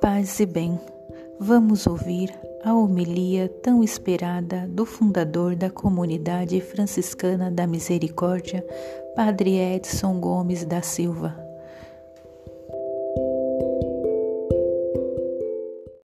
Paz e bem, vamos ouvir a homilia tão esperada do fundador da comunidade franciscana da Misericórdia, Padre Edson Gomes da Silva.